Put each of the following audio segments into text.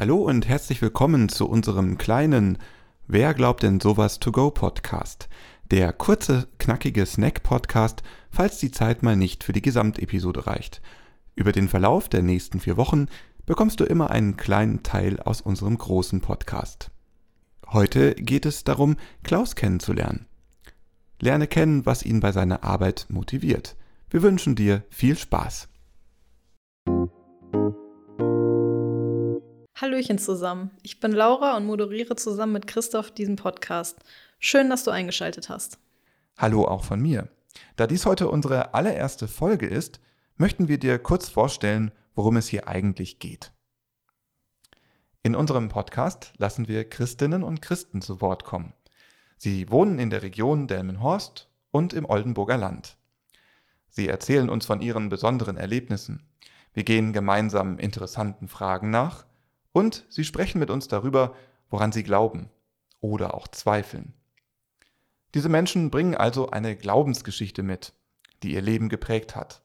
Hallo und herzlich willkommen zu unserem kleinen Wer glaubt denn sowas to go Podcast? Der kurze, knackige Snack-Podcast, falls die Zeit mal nicht für die Gesamtepisode reicht. Über den Verlauf der nächsten vier Wochen bekommst du immer einen kleinen Teil aus unserem großen Podcast. Heute geht es darum, Klaus kennenzulernen. Lerne kennen, was ihn bei seiner Arbeit motiviert. Wir wünschen dir viel Spaß. Hallöchen zusammen. Ich bin Laura und moderiere zusammen mit Christoph diesen Podcast. Schön, dass du eingeschaltet hast. Hallo auch von mir. Da dies heute unsere allererste Folge ist, möchten wir dir kurz vorstellen, worum es hier eigentlich geht. In unserem Podcast lassen wir Christinnen und Christen zu Wort kommen. Sie wohnen in der Region Delmenhorst und im Oldenburger Land. Sie erzählen uns von ihren besonderen Erlebnissen. Wir gehen gemeinsam interessanten Fragen nach und sie sprechen mit uns darüber, woran sie glauben oder auch zweifeln. Diese Menschen bringen also eine Glaubensgeschichte mit, die ihr Leben geprägt hat.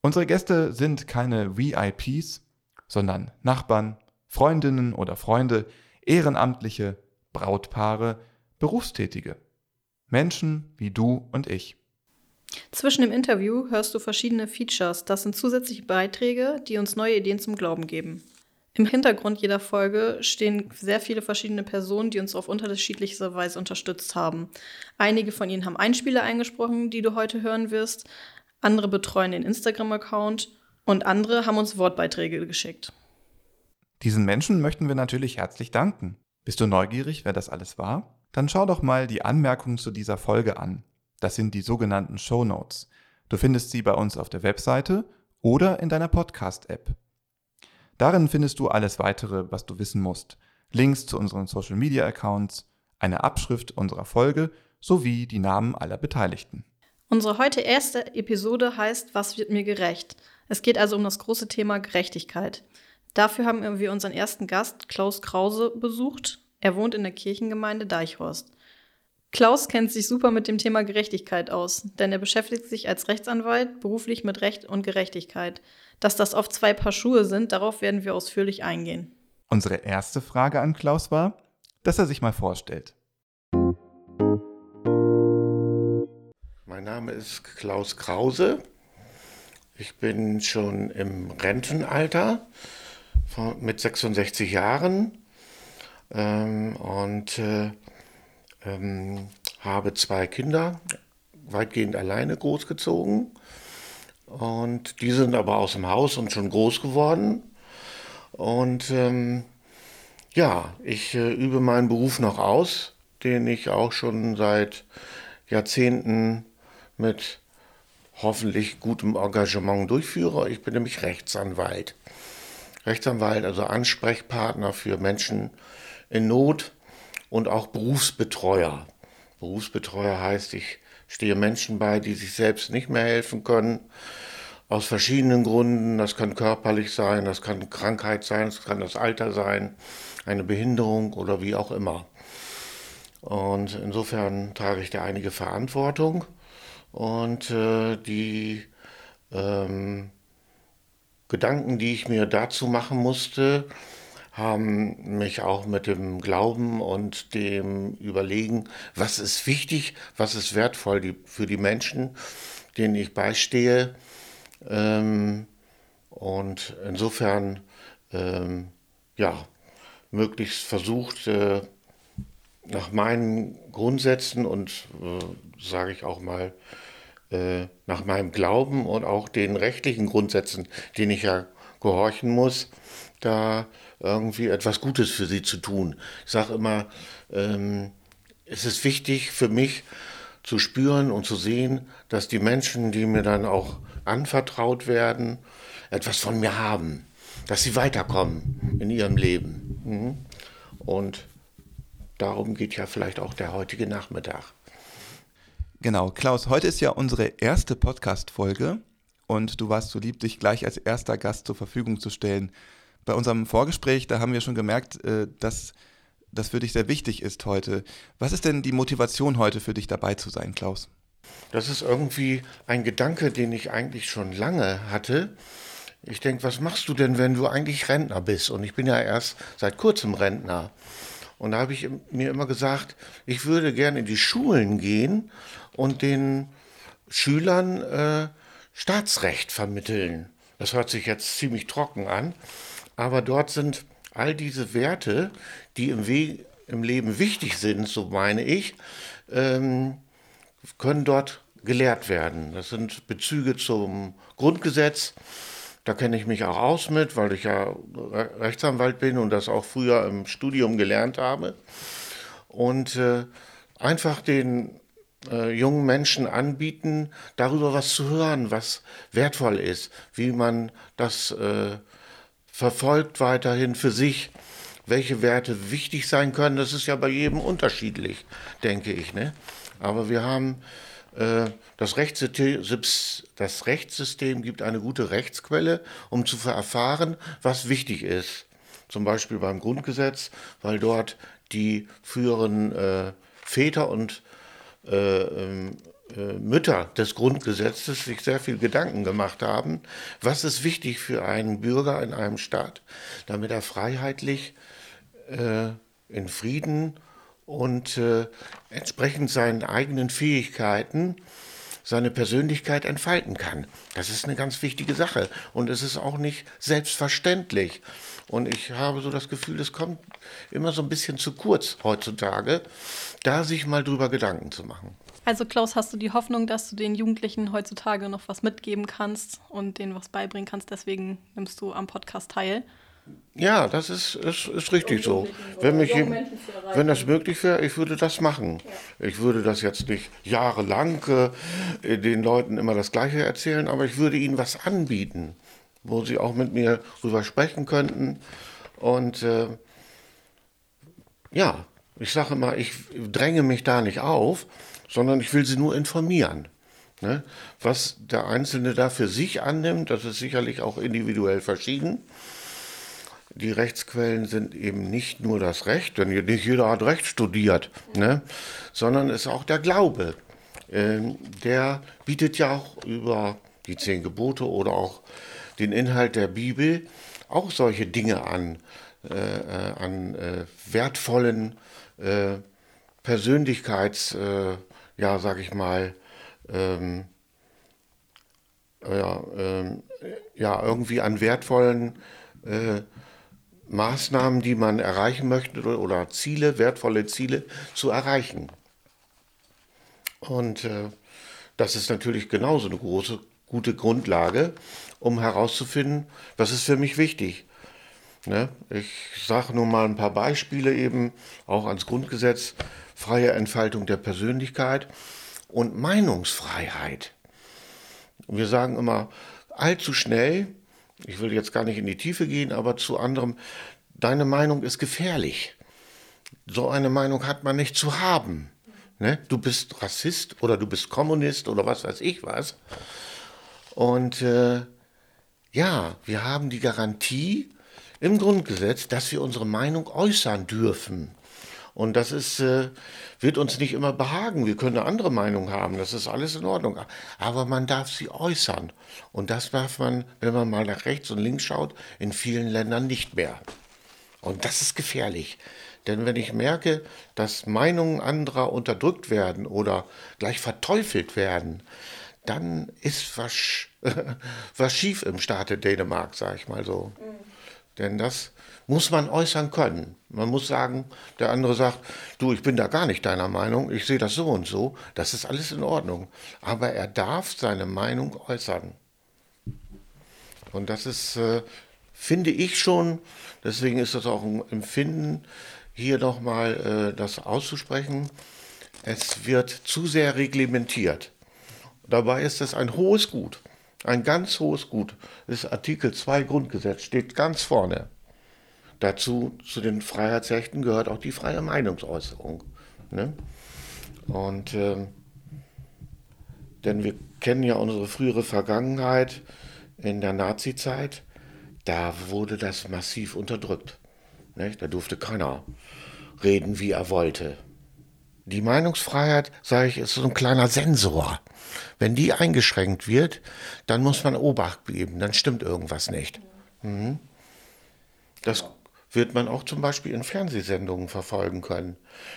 Unsere Gäste sind keine VIPs, sondern Nachbarn, Freundinnen oder Freunde, Ehrenamtliche, Brautpaare, Berufstätige. Menschen wie du und ich. Zwischen dem Interview hörst du verschiedene Features. Das sind zusätzliche Beiträge, die uns neue Ideen zum Glauben geben. Im Hintergrund jeder Folge stehen sehr viele verschiedene Personen, die uns auf unterschiedlichste Weise unterstützt haben. Einige von ihnen haben Einspieler eingesprochen, die du heute hören wirst. Andere betreuen den Instagram-Account und andere haben uns Wortbeiträge geschickt. Diesen Menschen möchten wir natürlich herzlich danken. Bist du neugierig, wer das alles war? Dann schau doch mal die Anmerkungen zu dieser Folge an. Das sind die sogenannten Show Notes. Du findest sie bei uns auf der Webseite oder in deiner Podcast-App. Darin findest du alles weitere, was du wissen musst. Links zu unseren Social Media Accounts, eine Abschrift unserer Folge sowie die Namen aller Beteiligten. Unsere heute erste Episode heißt Was wird mir gerecht? Es geht also um das große Thema Gerechtigkeit. Dafür haben wir unseren ersten Gast, Klaus Krause, besucht. Er wohnt in der Kirchengemeinde Deichhorst. Klaus kennt sich super mit dem Thema Gerechtigkeit aus, denn er beschäftigt sich als Rechtsanwalt beruflich mit Recht und Gerechtigkeit. Dass das oft zwei Paar Schuhe sind, darauf werden wir ausführlich eingehen. Unsere erste Frage an Klaus war, dass er sich mal vorstellt. Mein Name ist Klaus Krause. Ich bin schon im Rentenalter mit 66 Jahren ähm, und äh, ähm, habe zwei Kinder, weitgehend alleine großgezogen. Und die sind aber aus dem Haus und schon groß geworden. Und ähm, ja, ich äh, übe meinen Beruf noch aus, den ich auch schon seit Jahrzehnten mit hoffentlich gutem Engagement durchführe. Ich bin nämlich Rechtsanwalt. Rechtsanwalt, also Ansprechpartner für Menschen in Not und auch Berufsbetreuer. Berufsbetreuer heißt, ich stehe Menschen bei, die sich selbst nicht mehr helfen können, aus verschiedenen Gründen. Das kann körperlich sein, das kann Krankheit sein, das kann das Alter sein, eine Behinderung oder wie auch immer. Und insofern trage ich da einige Verantwortung und äh, die ähm, Gedanken, die ich mir dazu machen musste, haben mich auch mit dem Glauben und dem Überlegen, was ist wichtig, was ist wertvoll die, für die Menschen, denen ich beistehe. Ähm, und insofern, ähm, ja, möglichst versucht, äh, nach meinen Grundsätzen und, äh, sage ich auch mal, äh, nach meinem Glauben und auch den rechtlichen Grundsätzen, denen ich ja gehorchen muss, da irgendwie etwas Gutes für sie zu tun. Ich sage immer, ähm, es ist wichtig für mich zu spüren und zu sehen, dass die Menschen, die mir dann auch anvertraut werden, etwas von mir haben, dass sie weiterkommen in ihrem Leben. Mhm. Und darum geht ja vielleicht auch der heutige Nachmittag. Genau, Klaus, heute ist ja unsere erste Podcast-Folge und du warst so lieb, dich gleich als erster Gast zur Verfügung zu stellen bei unserem Vorgespräch, da haben wir schon gemerkt, äh, dass das für dich sehr wichtig ist heute. Was ist denn die Motivation heute für dich dabei zu sein, Klaus? Das ist irgendwie ein Gedanke, den ich eigentlich schon lange hatte. ich denke, was machst du denn, wenn du eigentlich Rentner bist? Und ich bin ja erst seit kurzem Rentner. Und da habe ich mir immer gesagt, ich würde gerne in die Schulen gehen und den Schülern äh, Staatsrecht vermitteln. Das hört sich jetzt ziemlich trocken an, aber dort sind all diese Werte, die im, We im Leben wichtig sind, so meine ich, ähm, können dort gelehrt werden. Das sind Bezüge zum Grundgesetz. Da kenne ich mich auch aus mit, weil ich ja Rechtsanwalt bin und das auch früher im Studium gelernt habe. Und äh, einfach den äh, jungen Menschen anbieten, darüber was zu hören, was wertvoll ist, wie man das äh, verfolgt weiterhin für sich, welche Werte wichtig sein können. Das ist ja bei jedem unterschiedlich, denke ich. Ne? Aber wir haben äh, das Rechtssystem, das Rechtssystem gibt eine gute Rechtsquelle, um zu erfahren, was wichtig ist. Zum Beispiel beim Grundgesetz, weil dort die früheren äh, Väter und äh, ähm, äh, Mütter des Grundgesetzes sich sehr viel Gedanken gemacht haben, was ist wichtig für einen Bürger in einem Staat, damit er freiheitlich äh, in Frieden und äh, entsprechend seinen eigenen Fähigkeiten seine Persönlichkeit entfalten kann. Das ist eine ganz wichtige Sache und es ist auch nicht selbstverständlich. Und ich habe so das Gefühl, es kommt immer so ein bisschen zu kurz heutzutage, da sich mal drüber Gedanken zu machen. Also Klaus, hast du die Hoffnung, dass du den Jugendlichen heutzutage noch was mitgeben kannst und denen was beibringen kannst? Deswegen nimmst du am Podcast teil. Ja, das ist, ist, ist richtig so. Wenn, mich, wenn das möglich wäre, ich würde das machen. Ich würde das jetzt nicht jahrelang äh, den Leuten immer das Gleiche erzählen, aber ich würde ihnen was anbieten wo sie auch mit mir drüber sprechen könnten. Und äh, ja, ich sage mal, ich dränge mich da nicht auf, sondern ich will sie nur informieren. Ne? Was der Einzelne da für sich annimmt, das ist sicherlich auch individuell verschieden. Die Rechtsquellen sind eben nicht nur das Recht, denn nicht jeder hat Recht studiert, ne? sondern ist auch der Glaube. Ähm, der bietet ja auch über die zehn Gebote oder auch den Inhalt der Bibel auch solche Dinge an, äh, äh, an äh, wertvollen äh, Persönlichkeits, äh, ja, sag ich mal, ähm, ja, ähm, ja, irgendwie an wertvollen äh, Maßnahmen, die man erreichen möchte oder Ziele, wertvolle Ziele zu erreichen. Und das ist natürlich genauso eine große, gute Grundlage, um herauszufinden, was ist für mich wichtig. Ne? Ich sage nur mal ein paar Beispiele eben, auch ans Grundgesetz, freie Entfaltung der Persönlichkeit und Meinungsfreiheit. Wir sagen immer allzu schnell, ich will jetzt gar nicht in die Tiefe gehen, aber zu anderem, deine Meinung ist gefährlich. So eine Meinung hat man nicht zu haben. Ne? Du bist Rassist oder du bist Kommunist oder was weiß ich was. Und äh, ja, wir haben die Garantie im Grundgesetz, dass wir unsere Meinung äußern dürfen. Und das ist, äh, wird uns nicht immer behagen. Wir können eine andere Meinung haben. Das ist alles in Ordnung. Aber man darf sie äußern. Und das darf man, wenn man mal nach rechts und links schaut, in vielen Ländern nicht mehr. Und das ist gefährlich. Denn wenn ich merke, dass Meinungen anderer unterdrückt werden oder gleich verteufelt werden, dann ist was, was schief im Staate Dänemark, sag ich mal so. Mhm. Denn das muss man äußern können. Man muss sagen, der andere sagt, du, ich bin da gar nicht deiner Meinung, ich sehe das so und so, das ist alles in Ordnung. Aber er darf seine Meinung äußern. Und das ist, äh, finde ich schon, deswegen ist das auch ein Empfinden, hier nochmal äh, das auszusprechen, es wird zu sehr reglementiert. Dabei ist es ein hohes Gut, ein ganz hohes Gut. Das ist Artikel 2 Grundgesetz, steht ganz vorne. Dazu, zu den Freiheitsrechten gehört auch die freie Meinungsäußerung. Ne? Und äh, denn wir kennen ja unsere frühere Vergangenheit in der Nazizeit, da wurde das massiv unterdrückt. Ne? Da durfte keiner reden, wie er wollte. Die Meinungsfreiheit, sage ich, ist so ein kleiner Sensor. Wenn die eingeschränkt wird, dann muss man Obacht geben, dann stimmt irgendwas nicht. Mhm. Das wird man auch zum Beispiel in Fernsehsendungen verfolgen können.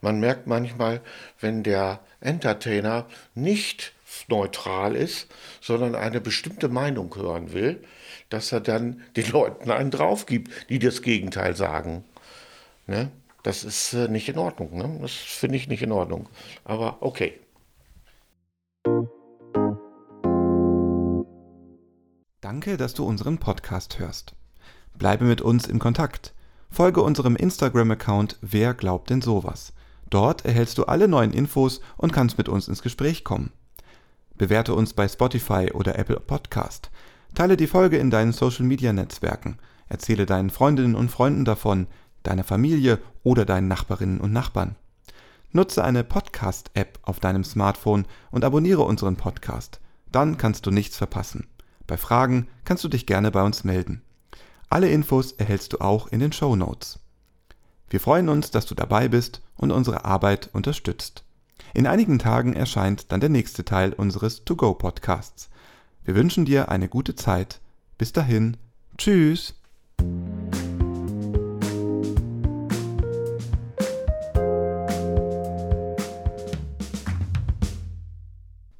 Man merkt manchmal, wenn der Entertainer nicht neutral ist, sondern eine bestimmte Meinung hören will, dass er dann den Leuten einen drauf gibt, die das Gegenteil sagen. Ne? Das ist äh, nicht in Ordnung. Ne? Das finde ich nicht in Ordnung. Aber okay. Danke, dass du unseren Podcast hörst. Bleibe mit uns in Kontakt. Folge unserem Instagram-Account Wer glaubt denn sowas? Dort erhältst du alle neuen Infos und kannst mit uns ins Gespräch kommen. Bewerte uns bei Spotify oder Apple Podcast. Teile die Folge in deinen Social-Media-Netzwerken. Erzähle deinen Freundinnen und Freunden davon, deiner Familie oder deinen Nachbarinnen und Nachbarn. Nutze eine Podcast-App auf deinem Smartphone und abonniere unseren Podcast. Dann kannst du nichts verpassen. Bei Fragen kannst du dich gerne bei uns melden. Alle Infos erhältst du auch in den Show Notes. Wir freuen uns, dass du dabei bist und unsere Arbeit unterstützt. In einigen Tagen erscheint dann der nächste Teil unseres To-Go-Podcasts. Wir wünschen dir eine gute Zeit. Bis dahin. Tschüss.